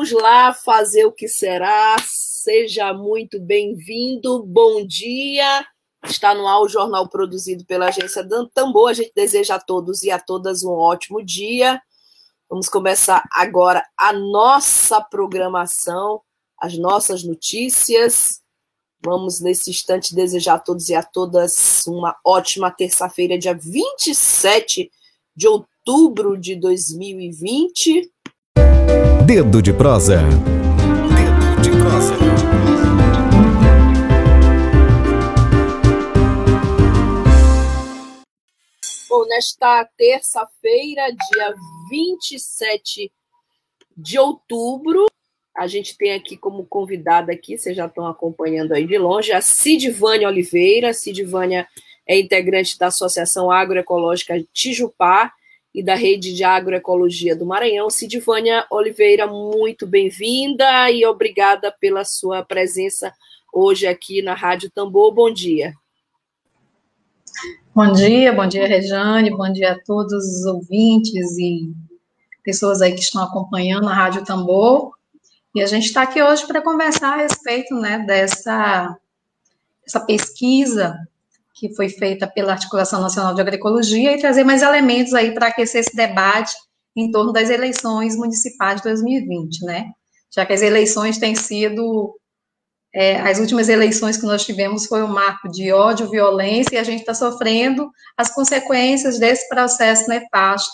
Vamos lá fazer o que será. Seja muito bem-vindo. Bom dia. Está no ar o jornal produzido pela agência Tambor. A gente deseja a todos e a todas um ótimo dia. Vamos começar agora a nossa programação, as nossas notícias. Vamos, nesse instante, desejar a todos e a todas uma ótima terça-feira, dia 27 de outubro de 2020. Dedo de prosa. Dedo de prosa. Bom, nesta terça-feira, dia 27 de outubro, a gente tem aqui como convidada aqui, vocês já estão acompanhando aí de longe, a Sidvânia Oliveira. Sidvânia é integrante da Associação Agroecológica Tijupá e da Rede de Agroecologia do Maranhão. Sidivânia Oliveira, muito bem-vinda e obrigada pela sua presença hoje aqui na Rádio Tambor. Bom dia. Bom dia, bom dia, Rejane, bom dia a todos os ouvintes e pessoas aí que estão acompanhando a Rádio Tambor. E a gente está aqui hoje para conversar a respeito né, dessa, dessa pesquisa que foi feita pela Articulação Nacional de Agroecologia, e trazer mais elementos aí para aquecer esse debate em torno das eleições municipais de 2020, né? Já que as eleições têm sido. É, as últimas eleições que nós tivemos foi um marco de ódio, violência, e a gente está sofrendo as consequências desse processo nefasto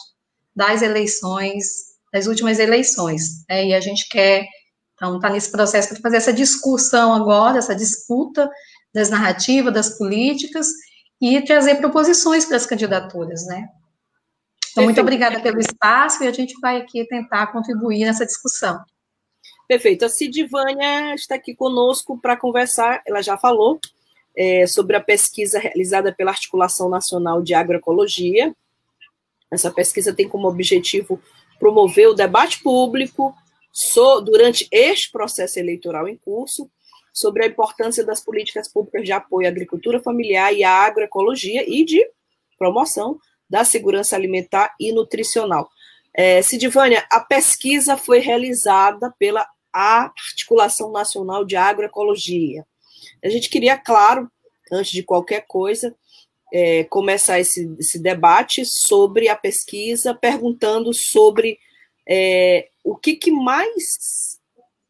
das eleições, das últimas eleições. Né? E a gente quer, então, está nesse processo para fazer essa discussão agora, essa disputa das narrativas, das políticas e trazer proposições para as candidaturas, né? Então, muito obrigada pelo espaço e a gente vai aqui tentar contribuir nessa discussão. Perfeito. A Sidivânia está aqui conosco para conversar, ela já falou, é, sobre a pesquisa realizada pela Articulação Nacional de Agroecologia. Essa pesquisa tem como objetivo promover o debate público so, durante este processo eleitoral em curso sobre a importância das políticas públicas de apoio à agricultura familiar e à agroecologia e de promoção da segurança alimentar e nutricional. É, Sidivânia, a pesquisa foi realizada pela Articulação Nacional de Agroecologia. A gente queria, claro, antes de qualquer coisa, é, começar esse, esse, debate sobre a pesquisa, perguntando sobre é, o que, que mais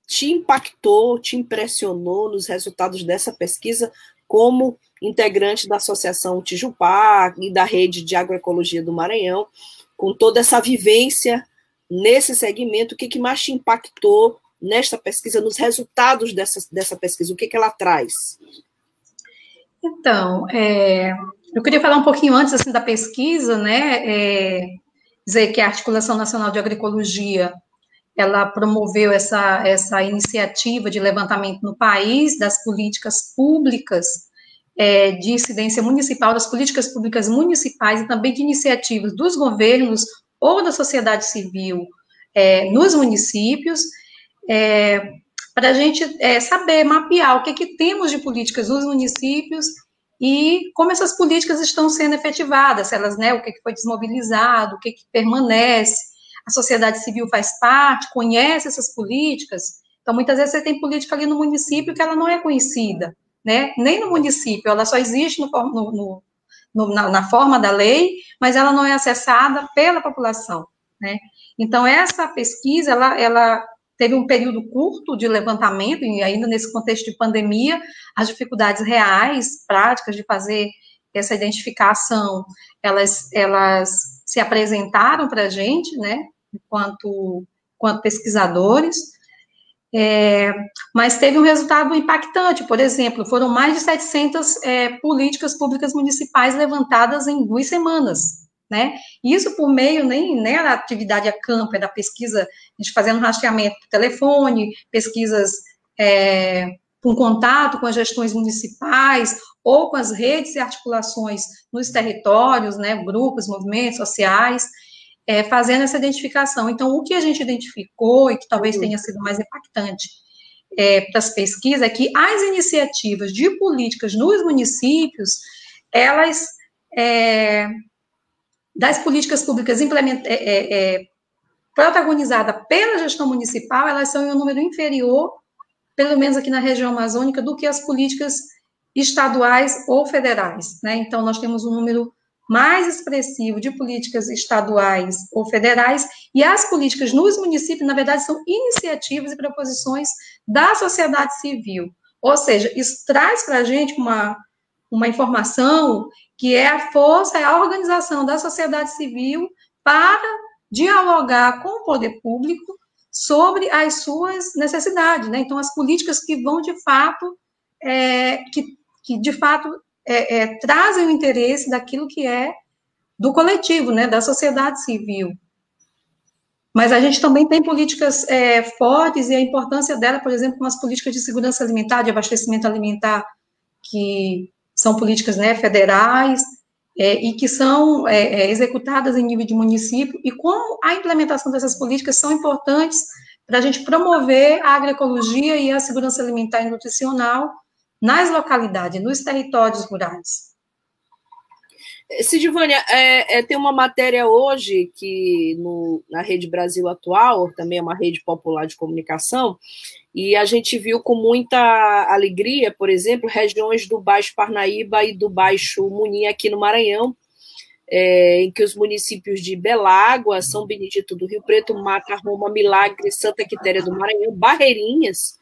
te impactou, te impressionou nos resultados dessa pesquisa como integrante da Associação Tijupá e da Rede de Agroecologia do Maranhão, com toda essa vivência nesse segmento, o que, que mais te impactou nesta pesquisa, nos resultados dessa, dessa pesquisa, o que, que ela traz? Então, é, eu queria falar um pouquinho antes assim, da pesquisa, né? É, dizer que a Articulação Nacional de Agroecologia ela promoveu essa, essa iniciativa de levantamento no país das políticas públicas é, de incidência municipal, das políticas públicas municipais e também de iniciativas dos governos ou da sociedade civil é, nos municípios, é, para a gente é, saber, mapear o que, que temos de políticas nos municípios e como essas políticas estão sendo efetivadas, elas, né, o que, que foi desmobilizado, o que, que permanece, a sociedade civil faz parte, conhece essas políticas. Então, muitas vezes você tem política ali no município que ela não é conhecida, né? Nem no município, ela só existe no, no, no, na, na, forma da lei, mas ela não é acessada pela população, né? Então, essa pesquisa, ela, ela teve um período curto de levantamento, e ainda nesse contexto de pandemia, as dificuldades reais, práticas de fazer essa identificação, elas, elas se apresentaram para a gente, né? Enquanto, enquanto pesquisadores, é, mas teve um resultado impactante, por exemplo, foram mais de 700 é, políticas públicas municipais levantadas em duas semanas, né? Isso por meio nem, nem da atividade a campo, é da pesquisa, a gente fazendo rastreamento por telefone, pesquisas é, com contato com as gestões municipais ou com as redes e articulações nos territórios, né, grupos, movimentos sociais, é, fazendo essa identificação. Então, o que a gente identificou e que talvez tenha sido mais impactante é, para as pesquisas é que as iniciativas de políticas nos municípios, elas é, das políticas públicas implement, é, é, é protagonizadas pela gestão municipal, elas são em um número inferior, pelo menos aqui na região amazônica, do que as políticas estaduais ou federais. Né? Então, nós temos um número mais expressivo de políticas estaduais ou federais, e as políticas nos municípios, na verdade, são iniciativas e proposições da sociedade civil. Ou seja, isso traz para a gente uma, uma informação que é a força, é a organização da sociedade civil para dialogar com o poder público sobre as suas necessidades, né? Então, as políticas que vão de fato, é, que, que de fato é, é, trazem o interesse daquilo que é do coletivo, né? Da sociedade civil. Mas a gente também tem políticas é, fortes e a importância dela, por exemplo, com as políticas de segurança alimentar, de abastecimento alimentar, que são políticas né, federais é, e que são é, é, executadas em nível de município, e como a implementação dessas políticas são importantes para a gente promover a agroecologia e a segurança alimentar e nutricional nas localidades, nos territórios rurais. Sidivânia, é, é, tem uma matéria hoje que no, na Rede Brasil Atual, também é uma rede popular de comunicação, e a gente viu com muita alegria, por exemplo, regiões do Baixo Parnaíba e do Baixo Munim aqui no Maranhão, é, em que os municípios de Belágua, São Benedito do Rio Preto, Mata, Roma, Milagre, Santa Quitéria do Maranhão, Barreirinhas,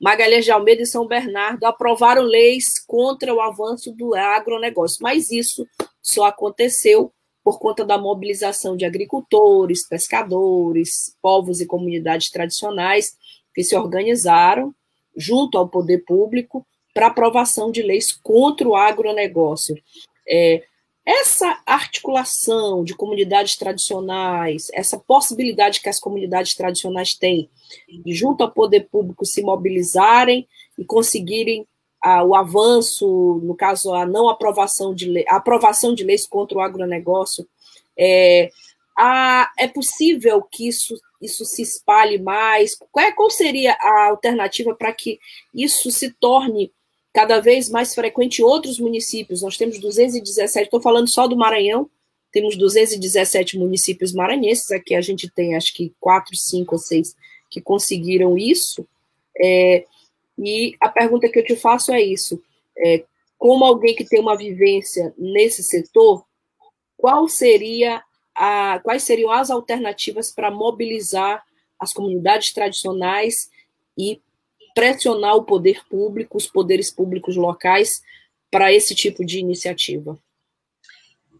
Magalhães de Almeida e São Bernardo aprovaram leis contra o avanço do agronegócio, mas isso só aconteceu por conta da mobilização de agricultores, pescadores, povos e comunidades tradicionais que se organizaram junto ao poder público para aprovação de leis contra o agronegócio. É, essa articulação de comunidades tradicionais, essa possibilidade que as comunidades tradicionais têm de, junto ao poder público, se mobilizarem e conseguirem ah, o avanço, no caso, a não aprovação de lei, aprovação de leis contra o agronegócio, é, a, é possível que isso isso se espalhe mais? Qual, é, qual seria a alternativa para que isso se torne cada vez mais frequente em outros municípios? Nós temos 217, estou falando só do Maranhão, temos 217 municípios maranhenses, aqui a gente tem acho que quatro, cinco ou seis que conseguiram isso. É, e a pergunta que eu te faço é isso: é, como alguém que tem uma vivência nesse setor, qual seria a, quais seriam as alternativas para mobilizar as comunidades tradicionais e pressionar o poder público, os poderes públicos locais, para esse tipo de iniciativa?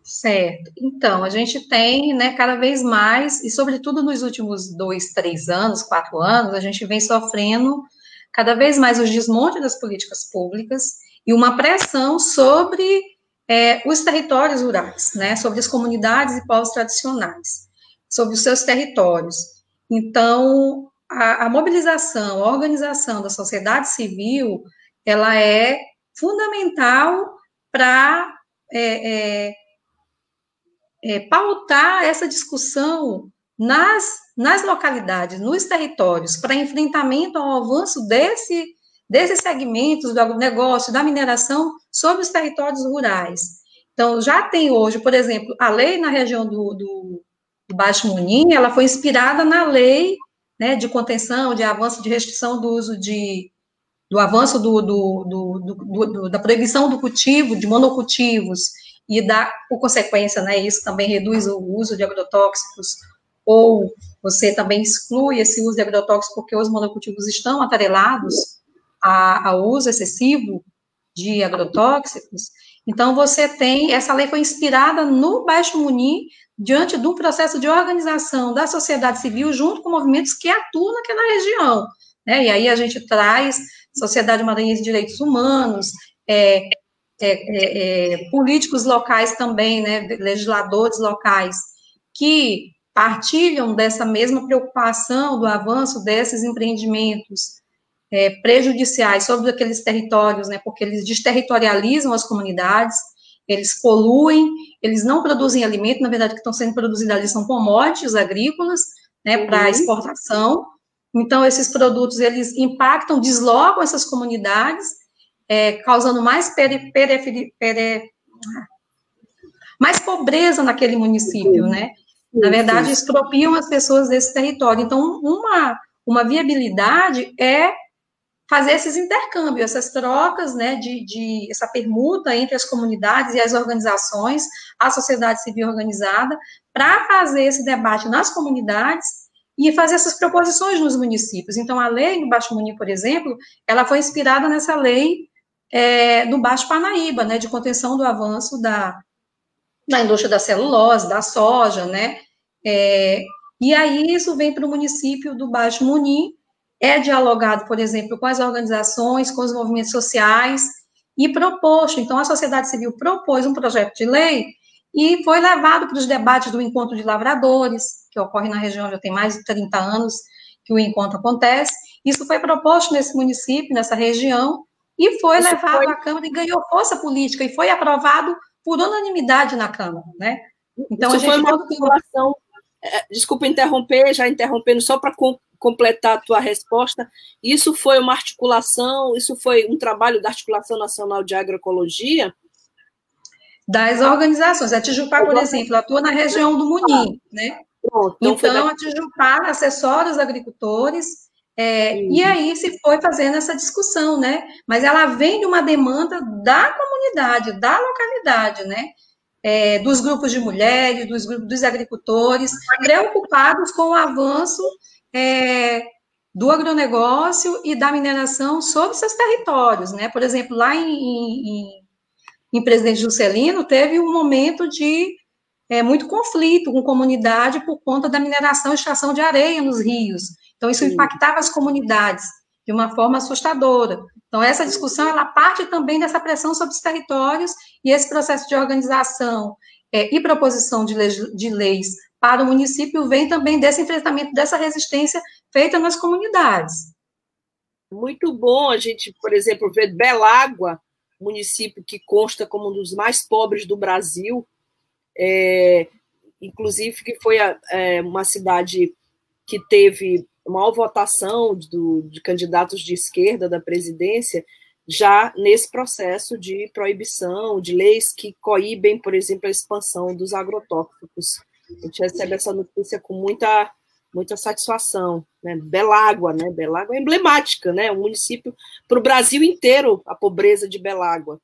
Certo. Então, a gente tem, né, cada vez mais, e sobretudo nos últimos dois, três anos, quatro anos, a gente vem sofrendo cada vez mais os desmontes das políticas públicas e uma pressão sobre é, os territórios rurais, né, sobre as comunidades e povos tradicionais, sobre os seus territórios. Então, a, a mobilização, a organização da sociedade civil, ela é fundamental para é, é, é, pautar essa discussão nas, nas localidades, nos territórios, para enfrentamento ao avanço desse desses segmentos do agronegócio, da mineração, sobre os territórios rurais. Então, já tem hoje, por exemplo, a lei na região do, do, do Baixo Munim, ela foi inspirada na lei né, de contenção, de avanço, de restrição do uso de, do avanço do, do, do, da proibição do cultivo, de monocultivos, e da, por consequência, né, isso também reduz o uso de agrotóxicos, ou você também exclui esse uso de agrotóxicos porque os monocultivos estão atrelados ao uso excessivo de agrotóxicos, então você tem, essa lei foi inspirada no Baixo Muni, diante de um processo de organização da sociedade civil junto com movimentos que atuam naquela região, né, e aí a gente traz Sociedade Maranhense de Direitos Humanos, é, é, é, é, políticos locais também, né, legisladores locais, que partilham dessa mesma preocupação do avanço desses empreendimentos é, prejudiciais sobre aqueles territórios, né, porque eles desterritorializam as comunidades, eles poluem, eles não produzem alimento, na verdade, o que estão sendo produzidos ali são commodities agrícolas, né, uhum. para exportação. Então, esses produtos, eles impactam, deslocam essas comunidades, é, causando mais peri, peri, peri, mais pobreza naquele município, né? Na verdade, expropriam as pessoas desse território. Então, uma, uma viabilidade é fazer esses intercâmbios, essas trocas, né, de, de, essa permuta entre as comunidades e as organizações, a sociedade civil organizada, para fazer esse debate nas comunidades e fazer essas proposições nos municípios. Então, a lei do Baixo Muni, por exemplo, ela foi inspirada nessa lei é, do Baixo Parnaíba, né, de contenção do avanço da, da indústria da celulose, da soja, né, é, e aí isso vem para o município do Baixo Muni, é dialogado, por exemplo, com as organizações, com os movimentos sociais, e proposto, então a sociedade civil propôs um projeto de lei e foi levado para os debates do encontro de lavradores, que ocorre na região já tem mais de 30 anos que o encontro acontece. Isso foi proposto nesse município, nessa região, e foi Isso levado foi... à Câmara e ganhou força política, e foi aprovado por unanimidade na Câmara, né? Então, Isso a gente foi uma população é, desculpa interromper, já interrompendo só para completar a tua resposta, isso foi uma articulação, isso foi um trabalho da Articulação Nacional de Agroecologia? Das organizações. A Tijupá, por exemplo, atua na região do Muni, né? Pronto, então, então a Tijupá assessora os agricultores, é, e aí se foi fazendo essa discussão, né? Mas ela vem de uma demanda da comunidade, da localidade, né? É, dos grupos de mulheres, dos grupos dos agricultores, preocupados com o avanço é, do agronegócio e da mineração sobre seus territórios, né? Por exemplo, lá em, em, em Presidente Juscelino, teve um momento de é, muito conflito com comunidade por conta da mineração e extração de areia nos rios. Então, isso impactava as comunidades de uma forma assustadora. Então, essa discussão, ela parte também dessa pressão sobre os territórios e esse processo de organização é, e proposição de leis, de leis para o município vem também desse enfrentamento, dessa resistência feita nas comunidades. Muito bom a gente, por exemplo, ver Belágua, município que consta como um dos mais pobres do Brasil, é, inclusive que foi a, é, uma cidade que teve maior votação do, de candidatos de esquerda da presidência, já nesse processo de proibição, de leis que coíbem, por exemplo, a expansão dos agrotóxicos a gente recebe essa notícia com muita, muita satisfação. Né? Belágua, né? Belágua é emblemática, né? Um município para o Brasil inteiro, a pobreza de Belágua.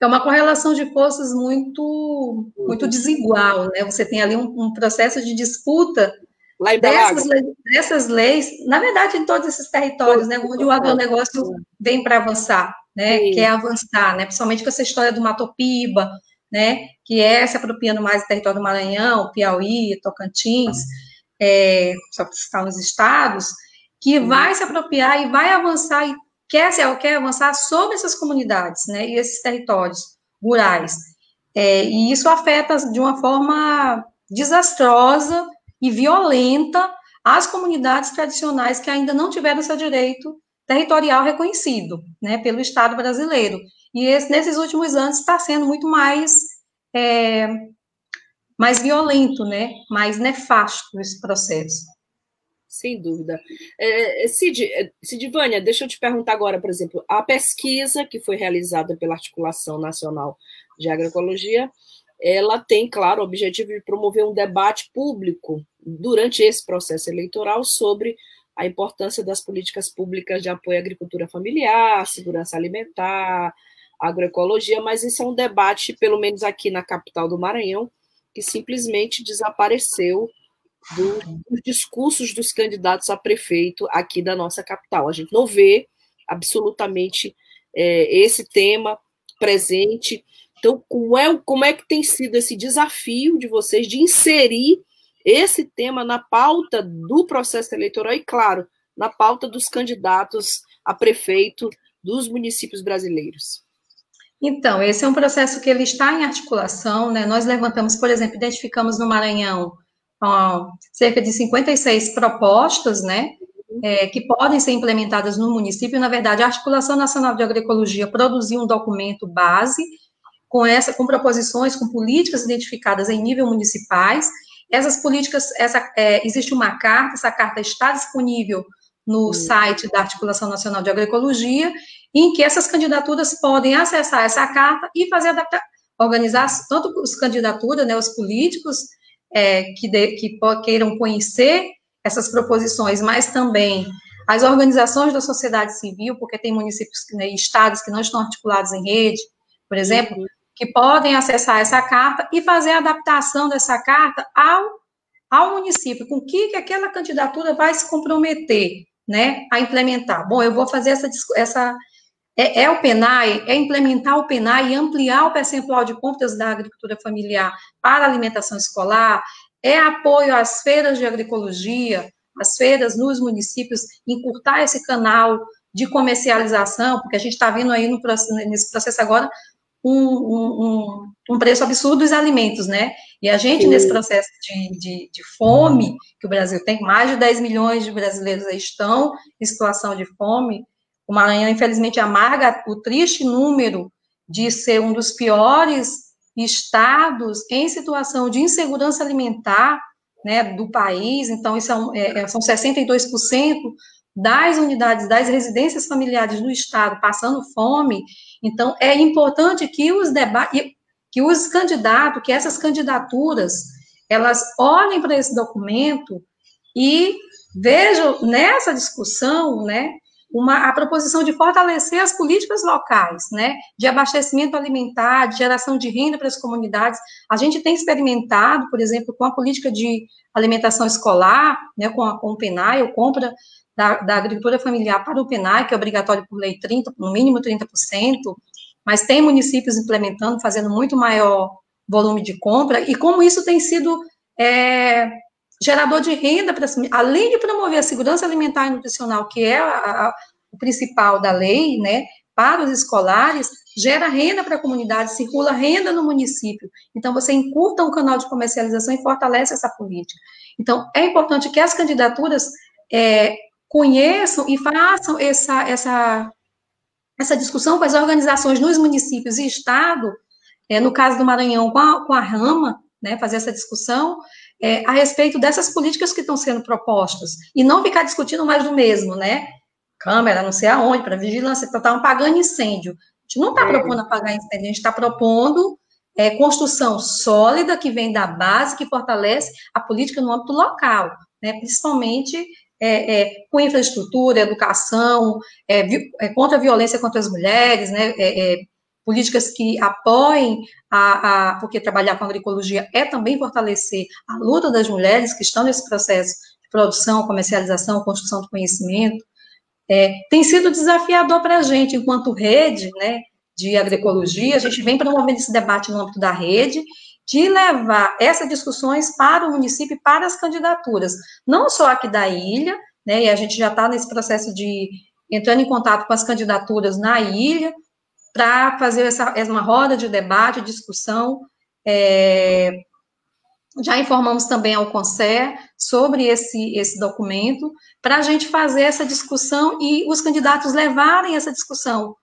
É uma correlação de forças muito, muito desigual, né? Você tem ali um, um processo de disputa dessas, dessas leis, na verdade, em todos esses territórios, né, onde o agronegócio vem para avançar, né, Sim. quer avançar, né, principalmente com essa história do Matopiba, né, que é se apropriando mais do território do Maranhão, Piauí, Tocantins, é, só para citar os estados, que uhum. vai se apropriar e vai avançar e quer, quer avançar sobre essas comunidades, né, e esses territórios rurais. É, e isso afeta de uma forma desastrosa e violenta as comunidades tradicionais que ainda não tiveram seu direito territorial reconhecido, né, pelo Estado brasileiro. E esse, nesses últimos anos está sendo muito mais, é, mais violento, né? mais nefasto esse processo. Sem dúvida. É, Cid, é, Sidvânia, deixa eu te perguntar agora, por exemplo, a pesquisa que foi realizada pela Articulação Nacional de Agroecologia, ela tem, claro, o objetivo de promover um debate público durante esse processo eleitoral sobre a importância das políticas públicas de apoio à agricultura familiar, segurança alimentar, agroecologia, mas isso é um debate, pelo menos aqui na capital do Maranhão, que simplesmente desapareceu do, dos discursos dos candidatos a prefeito aqui da nossa capital. A gente não vê absolutamente é, esse tema presente. Então, como é, como é que tem sido esse desafio de vocês de inserir esse tema na pauta do processo eleitoral e, claro, na pauta dos candidatos a prefeito dos municípios brasileiros? Então, esse é um processo que ele está em articulação, né? Nós levantamos, por exemplo, identificamos no Maranhão ó, cerca de 56 propostas, né? É, que podem ser implementadas no município. Na verdade, a Articulação Nacional de Agroecologia produziu um documento base com essa, com proposições, com políticas identificadas em nível municipais. Essas políticas, essa, é, existe uma carta, essa carta está disponível no site da Articulação Nacional de Agroecologia, em que essas candidaturas podem acessar essa carta e fazer adaptar, organizar tanto as candidaturas, né, os políticos é, que, de, que queiram conhecer essas proposições, mas também as organizações da sociedade civil, porque tem municípios né, e estados que não estão articulados em rede, por exemplo, uhum. que podem acessar essa carta e fazer a adaptação dessa carta ao, ao município, com que, que aquela candidatura vai se comprometer né, a implementar. Bom, eu vou fazer essa, essa é, é, o PENAI, é implementar o PENAI e ampliar o percentual de compras da agricultura familiar para alimentação escolar, é apoio às feiras de agroecologia, as feiras nos municípios, encurtar esse canal de comercialização, porque a gente está vendo aí no, nesse processo agora um, um, um, preço absurdo dos alimentos, né? E a gente, Sim. nesse processo de, de, de, fome que o Brasil tem, mais de 10 milhões de brasileiros estão em situação de fome, o Maranhão, infelizmente, amarga o triste número de ser um dos piores estados em situação de insegurança alimentar né, do país. Então, isso é, é, são 62% das unidades, das residências familiares do estado passando fome. Então, é importante que os debates, que os candidatos, que essas candidaturas, elas olhem para esse documento e vejam nessa discussão, né, uma, a proposição de fortalecer as políticas locais, né, de abastecimento alimentar, de geração de renda para as comunidades. A gente tem experimentado, por exemplo, com a política de alimentação escolar, né, com, a, com o PENAI, ou compra da, da, agricultura familiar para o PENAI, que é obrigatório por lei 30, no mínimo 30%, mas tem municípios implementando, fazendo muito maior volume de compra, e como isso tem sido é, gerador de renda, para, além de promover a segurança alimentar e nutricional, que é a, a, o principal da lei, né, para os escolares, gera renda para a comunidade, circula renda no município. Então, você encurta um canal de comercialização e fortalece essa política. Então, é importante que as candidaturas é, conheçam e façam essa, essa, essa discussão com as organizações nos municípios e Estado, é, no caso do Maranhão, com a, com a Rama, né, fazer essa discussão, é, a respeito dessas políticas que estão sendo propostas, e não ficar discutindo mais do mesmo, né? Câmera, não sei aonde, para vigilância, estavam tá, apagando incêndio. A gente não está é. propondo apagar incêndio, a gente está propondo é, construção sólida que vem da base, que fortalece a política no âmbito local, né? principalmente é, é, com infraestrutura, educação, é, é, contra a violência contra as mulheres, né? Políticas que apoiem a, a, porque trabalhar com agroecologia é também fortalecer a luta das mulheres que estão nesse processo de produção, comercialização, construção do conhecimento, é, tem sido desafiador para a gente, enquanto rede, né, de agroecologia, a gente vem promovendo esse debate no âmbito da rede, de levar essas discussões para o município e para as candidaturas, não só aqui da ilha, né, e a gente já está nesse processo de entrando em contato com as candidaturas na ilha, para fazer essa, uma roda de debate, discussão. É, já informamos também ao CONSER sobre esse, esse documento, para a gente fazer essa discussão e os candidatos levarem essa discussão,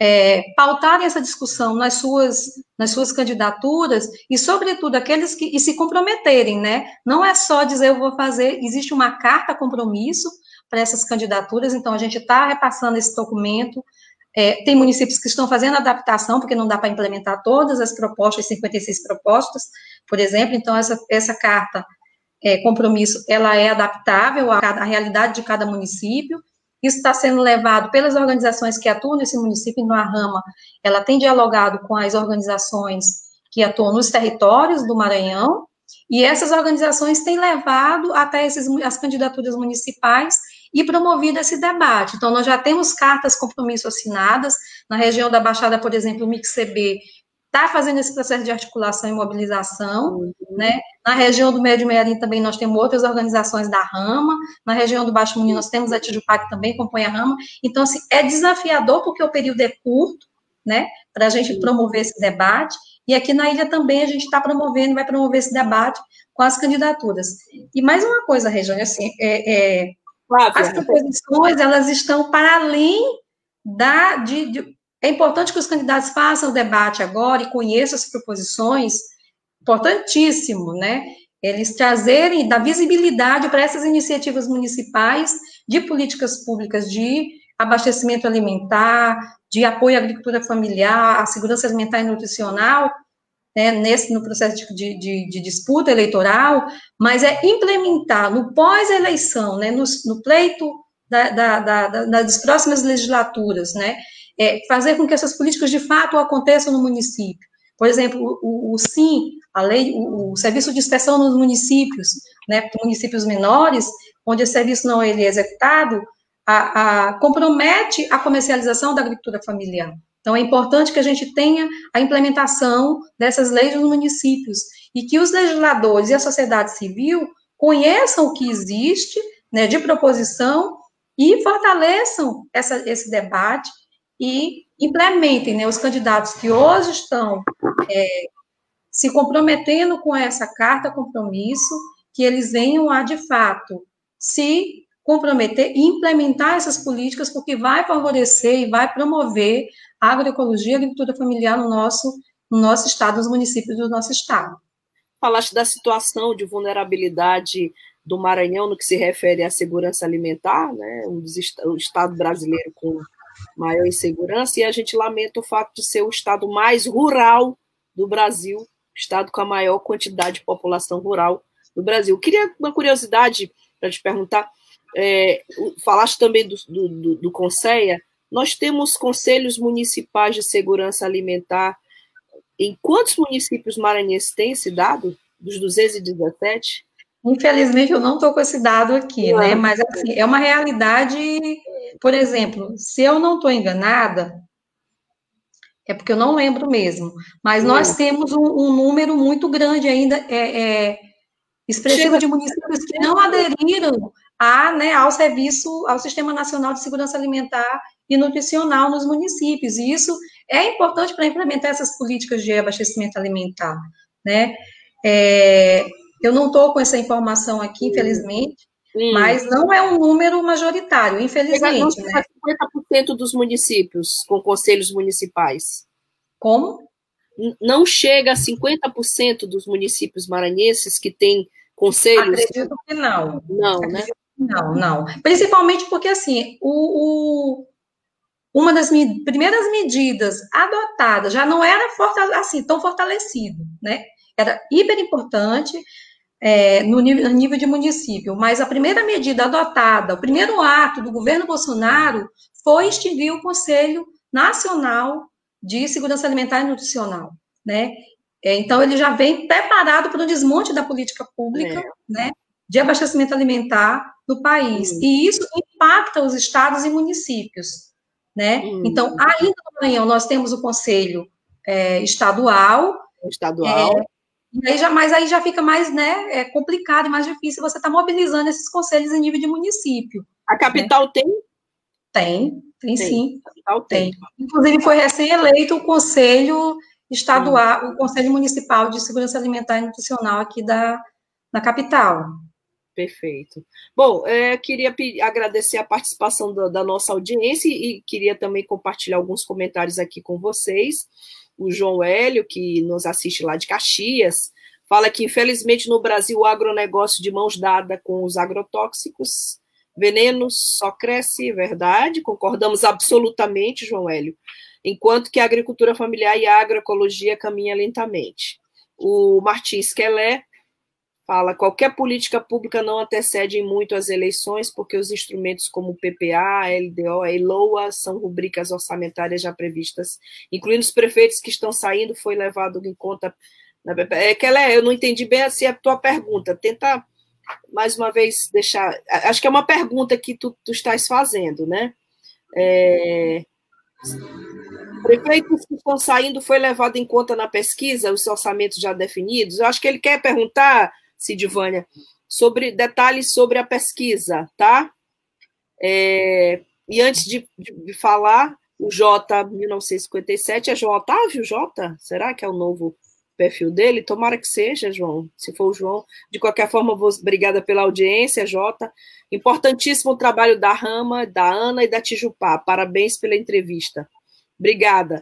é, pautarem essa discussão nas suas, nas suas candidaturas e, sobretudo, aqueles que se comprometerem, né? Não é só dizer eu vou fazer, existe uma carta compromisso para essas candidaturas, então a gente está repassando esse documento é, tem municípios que estão fazendo adaptação, porque não dá para implementar todas as propostas, 56 propostas, por exemplo, então essa, essa carta é, compromisso, ela é adaptável à, à, realidade de cada município, isso está sendo levado pelas organizações que atuam nesse município, no Rama, ela tem dialogado com as organizações que atuam nos territórios do Maranhão, e essas organizações têm levado até esses, as candidaturas municipais e promovido esse debate. Então, nós já temos cartas compromisso assinadas, na região da Baixada, por exemplo, o MIXCB está fazendo esse processo de articulação e mobilização, uhum. né? Na região do Médio Mearim também nós temos outras organizações da Rama, na região do Baixo Munim nós temos a Tijupá que também compõe a Rama, então, assim, é desafiador porque o período é curto, né, para a gente promover esse debate. E aqui na ilha também a gente está promovendo, vai promover esse debate com as candidaturas. E mais uma coisa, Regiane, assim, é, é, as proposições, elas estão para além da, de, de, é importante que os candidatos façam o debate agora e conheçam as proposições, importantíssimo, né? Eles trazerem, dar visibilidade para essas iniciativas municipais de políticas públicas de abastecimento alimentar, de apoio à agricultura familiar, à segurança alimentar e nutricional, né, nesse, no processo de, de, de, disputa eleitoral, mas é implementar no pós-eleição, né, no, no pleito da, da, da, das próximas legislaturas, né, é, fazer com que essas políticas de fato aconteçam no município. Por exemplo, o, o SIM, a lei, o, o, serviço de inspeção nos municípios, né, municípios menores, onde esse serviço não é executado, a, a, compromete a comercialização da agricultura familiar. Então, é importante que a gente tenha a implementação dessas leis nos municípios e que os legisladores e a sociedade civil conheçam o que existe né, de proposição e fortaleçam essa, esse debate e implementem né, os candidatos que hoje estão é, se comprometendo com essa carta compromisso, que eles venham a, de fato, se comprometer e implementar essas políticas, porque vai favorecer e vai promover a agroecologia e a agricultura familiar no nosso, no nosso estado, nos municípios do nosso estado. Falaste da situação de vulnerabilidade do Maranhão no que se refere à segurança alimentar, né, um o estado brasileiro com maior insegurança, e a gente lamenta o fato de ser o estado mais rural do Brasil, estado com a maior quantidade de população rural do Brasil. Queria uma curiosidade para te perguntar, é, falaste também do, do, do, Conceia, nós temos conselhos municipais de segurança alimentar. Em quantos municípios maranhenses tem esse dado? Dos 217? Infelizmente, eu não estou com esse dado aqui, não. né? Mas assim, é uma realidade. Por exemplo, se eu não estou enganada, é porque eu não lembro mesmo. Mas não. nós temos um, um, número muito grande ainda, é, é expressivo Chega. de municípios que não aderiram a, né, ao serviço, ao Sistema Nacional de Segurança Alimentar e nutricional nos municípios. E isso é importante para implementar essas políticas de abastecimento alimentar, né? É, eu não estou com essa informação aqui, infelizmente, Sim. mas não é um número majoritário, infelizmente. Né? 50% dos municípios com conselhos municipais. Como? Não chega a 50% dos municípios maranhenses que têm conselhos. Acredito que não. Não, né? Acredito né? Não, não. Principalmente porque, assim, o, o uma das me primeiras medidas adotadas já não era assim tão fortalecido, né? Era hiper importante é, no, nível, no nível de município, mas a primeira medida adotada, o primeiro ato do governo Bolsonaro foi extinguir o Conselho Nacional de Segurança Alimentar e Nutricional, né? É, então ele já vem preparado para o desmonte da política pública, é. né? De abastecimento alimentar no país. E isso impacta os estados e municípios né? Hum. Então, ainda no Maranhão, nós temos o conselho é, estadual. Estadual. É, e aí já, mas aí já fica mais né, é complicado e mais difícil você estar tá mobilizando esses conselhos em nível de município. A capital né? tem? Tem, tem, tem sim. Tem. tem. Inclusive, foi recém-eleito o conselho estadual, hum. o Conselho Municipal de Segurança Alimentar e Nutricional aqui da, da capital. Perfeito. Bom, é, queria agradecer a participação da, da, nossa audiência e queria também compartilhar alguns comentários aqui com vocês. O João Hélio, que nos assiste lá de Caxias, fala que, infelizmente, no Brasil, o agronegócio de mãos dadas com os agrotóxicos, venenos, só cresce, verdade, concordamos absolutamente, João Hélio, enquanto que a agricultura familiar e a agroecologia caminham lentamente. O Martins Quelé fala qualquer política pública não antecede muito as eleições, porque os instrumentos como PPA, LDO e LOA são rubricas orçamentárias já previstas, incluindo os prefeitos que estão saindo, foi levado em conta na. É, Kelé, eu não entendi bem assim a tua pergunta, tenta mais uma vez deixar, acho que é uma pergunta que tu, tu estás fazendo, né? É, prefeitos que estão saindo foi levado em conta na pesquisa, os orçamentos já definidos? Eu acho que ele quer perguntar Sidvânia, sobre detalhes sobre a pesquisa, tá? É, e antes de, de, falar, O J, 1957, é João Otávio J? Será que é o novo perfil dele? Tomara que seja, João. Se for o João, de qualquer forma, vou, obrigada pela audiência, Jota. Importantíssimo o trabalho da Rama, da Ana e da Tijupá. Parabéns pela entrevista. Obrigada.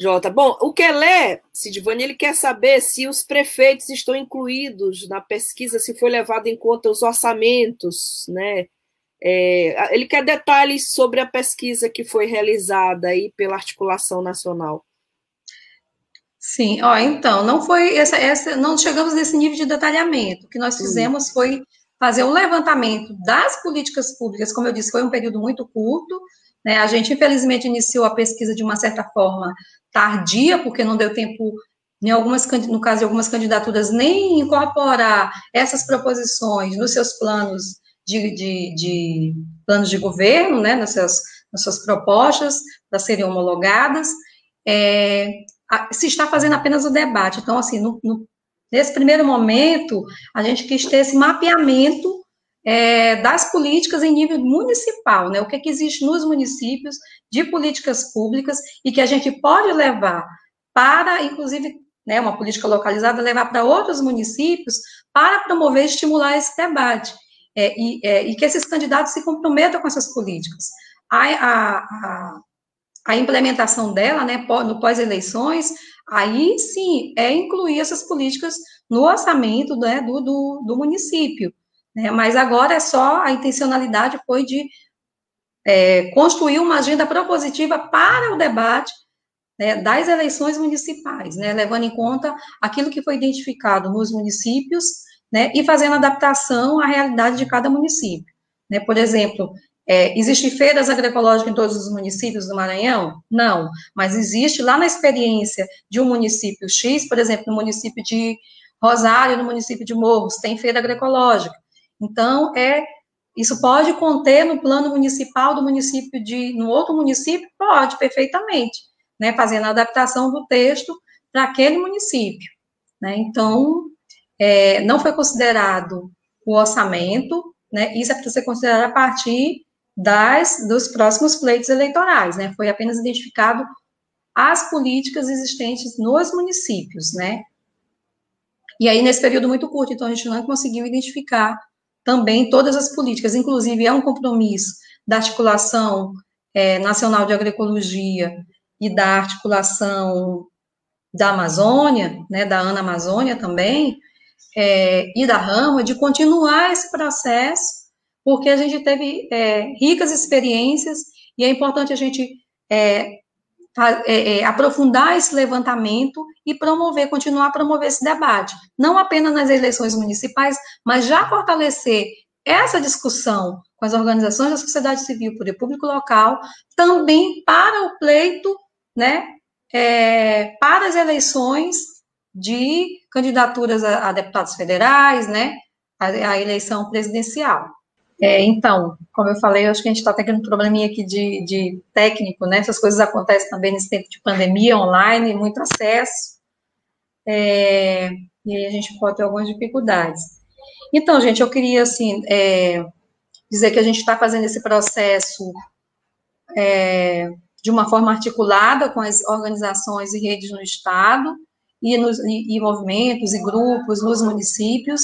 Jota. Bom, o Kelé, Sidvani, ele quer saber se os prefeitos estão incluídos na pesquisa, se foi levado em conta os orçamentos, né? É, ele quer detalhes sobre a pesquisa que foi realizada aí pela articulação nacional. Sim, ó, então, não foi essa, essa, não chegamos nesse nível de detalhamento. O que nós fizemos hum. foi fazer um levantamento das políticas públicas, como eu disse, foi um período muito curto, né? A gente, infelizmente, iniciou a pesquisa de uma certa forma tardia, porque não deu tempo, em algumas, no caso de algumas candidaturas, nem incorporar essas proposições nos seus planos de, de, de planos de governo, né, nas suas, nas suas propostas para serem homologadas. É, se está fazendo apenas o debate. Então, assim, no, no, nesse primeiro momento, a gente quis ter esse mapeamento é, das políticas em nível municipal, né? O que, é que existe nos municípios de políticas públicas e que a gente pode levar para, inclusive, né, uma política localizada, levar para outros municípios para promover e estimular esse debate. É, e, é, e, que esses candidatos se comprometam com essas políticas. A, a, a, implementação dela, né, no pós-eleições, aí sim é incluir essas políticas no orçamento né, do, do, do município. Né? Mas agora é só a intencionalidade foi de é, construir uma agenda propositiva para o debate né, das eleições municipais, né, levando em conta aquilo que foi identificado nos municípios né, e fazendo adaptação à realidade de cada município. Né, por exemplo, é, existe feiras agroecológicas em todos os municípios do Maranhão? Não, mas existe lá na experiência de um município X, por exemplo, no município de Rosário, no município de Morros, tem feira agroecológica. Então, é isso pode conter no plano municipal do município de, no outro município? Pode, perfeitamente, né, fazendo a adaptação do texto para aquele município, né, então, é, não foi considerado o orçamento, né, isso é para ser considerado a partir das, dos próximos pleitos eleitorais, né, foi apenas identificado as políticas existentes nos municípios, né, e aí, nesse período muito curto, então, a gente não conseguiu identificar também todas as políticas, inclusive é um compromisso da articulação é, nacional de agroecologia e da articulação da Amazônia, né, da Ana Amazônia também, é, e da Rama, de continuar esse processo, porque a gente teve é, ricas experiências e é importante a gente é, é, aprofundar esse levantamento e promover, continuar a promover esse debate, não apenas nas eleições municipais, mas já fortalecer essa discussão com as organizações da sociedade civil, poder público local, também para o pleito, né, é, para as eleições de candidaturas a, a deputados federais, né, a, a eleição presidencial. É, então, como eu falei, eu acho que a gente está tendo um probleminha aqui de, de, técnico, né? Essas coisas acontecem também nesse tempo de pandemia, online, muito acesso. É, e aí a gente pode ter algumas dificuldades. Então, gente, eu queria, assim, é, dizer que a gente está fazendo esse processo é, de uma forma articulada com as organizações e redes no Estado, e, nos, e, e movimentos e grupos nos municípios,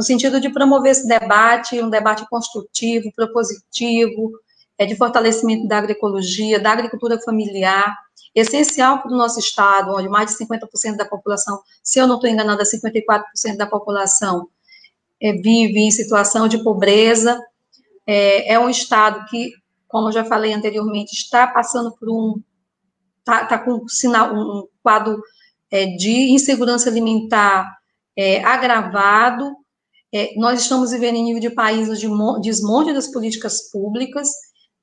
no sentido de promover esse debate, um debate construtivo, propositivo, é, de fortalecimento da agroecologia, da agricultura familiar, essencial para o nosso estado, onde mais de 50% da população, se eu não estou enganada, 54% da população é, vive em situação de pobreza. É, é, um estado que, como eu já falei anteriormente, está passando por um, está tá com um, sinal, um quadro é, de insegurança alimentar é, agravado, é, nós estamos vivendo em nível de país de desmonte das políticas públicas,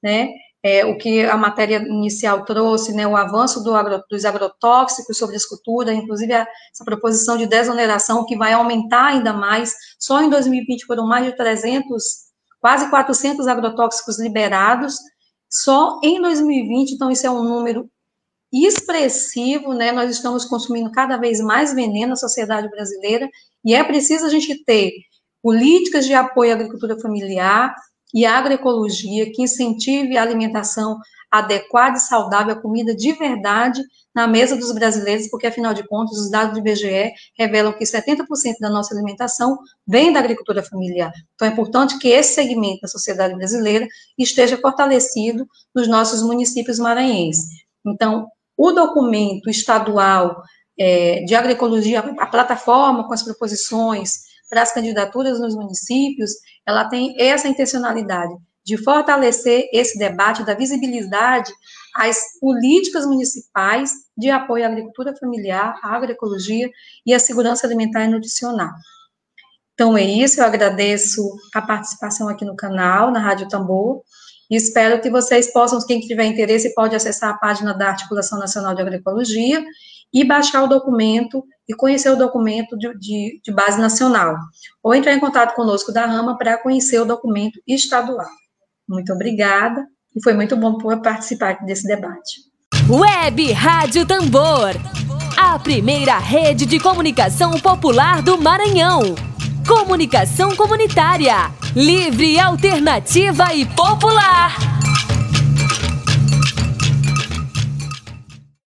né? É, o que a matéria inicial trouxe, né, o avanço do agro, dos agrotóxicos sobre a escultura, inclusive a, essa proposição de desoneração que vai aumentar ainda mais. Só em 2020 foram mais de 300, quase 400 agrotóxicos liberados. Só em 2020, então isso é um número expressivo, né? Nós estamos consumindo cada vez mais veneno na sociedade brasileira e é preciso a gente ter políticas de apoio à agricultura familiar e à agroecologia que incentive a alimentação adequada e saudável a comida de verdade na mesa dos brasileiros, porque, afinal de contas, os dados do IBGE revelam que 70% da nossa alimentação vem da agricultura familiar. Então, é importante que esse segmento da sociedade brasileira esteja fortalecido nos nossos municípios maranhenses. Então, o documento estadual é, de agroecologia, a plataforma com as proposições para as candidaturas nos municípios, ela tem essa intencionalidade de fortalecer esse debate da visibilidade às políticas municipais de apoio à agricultura familiar, à agroecologia e à segurança alimentar e nutricional. Então é isso, eu agradeço a participação aqui no canal, na Rádio Tambor, e espero que vocês possam, quem tiver interesse, pode acessar a página da Articulação Nacional de Agroecologia e baixar o documento e conhecer o documento de, de, de base nacional, ou entrar em contato conosco da Rama para conhecer o documento estadual. Muito obrigada, e foi muito bom participar desse debate. Web Rádio Tambor, a primeira rede de comunicação popular do Maranhão. Comunicação comunitária, livre, alternativa e popular.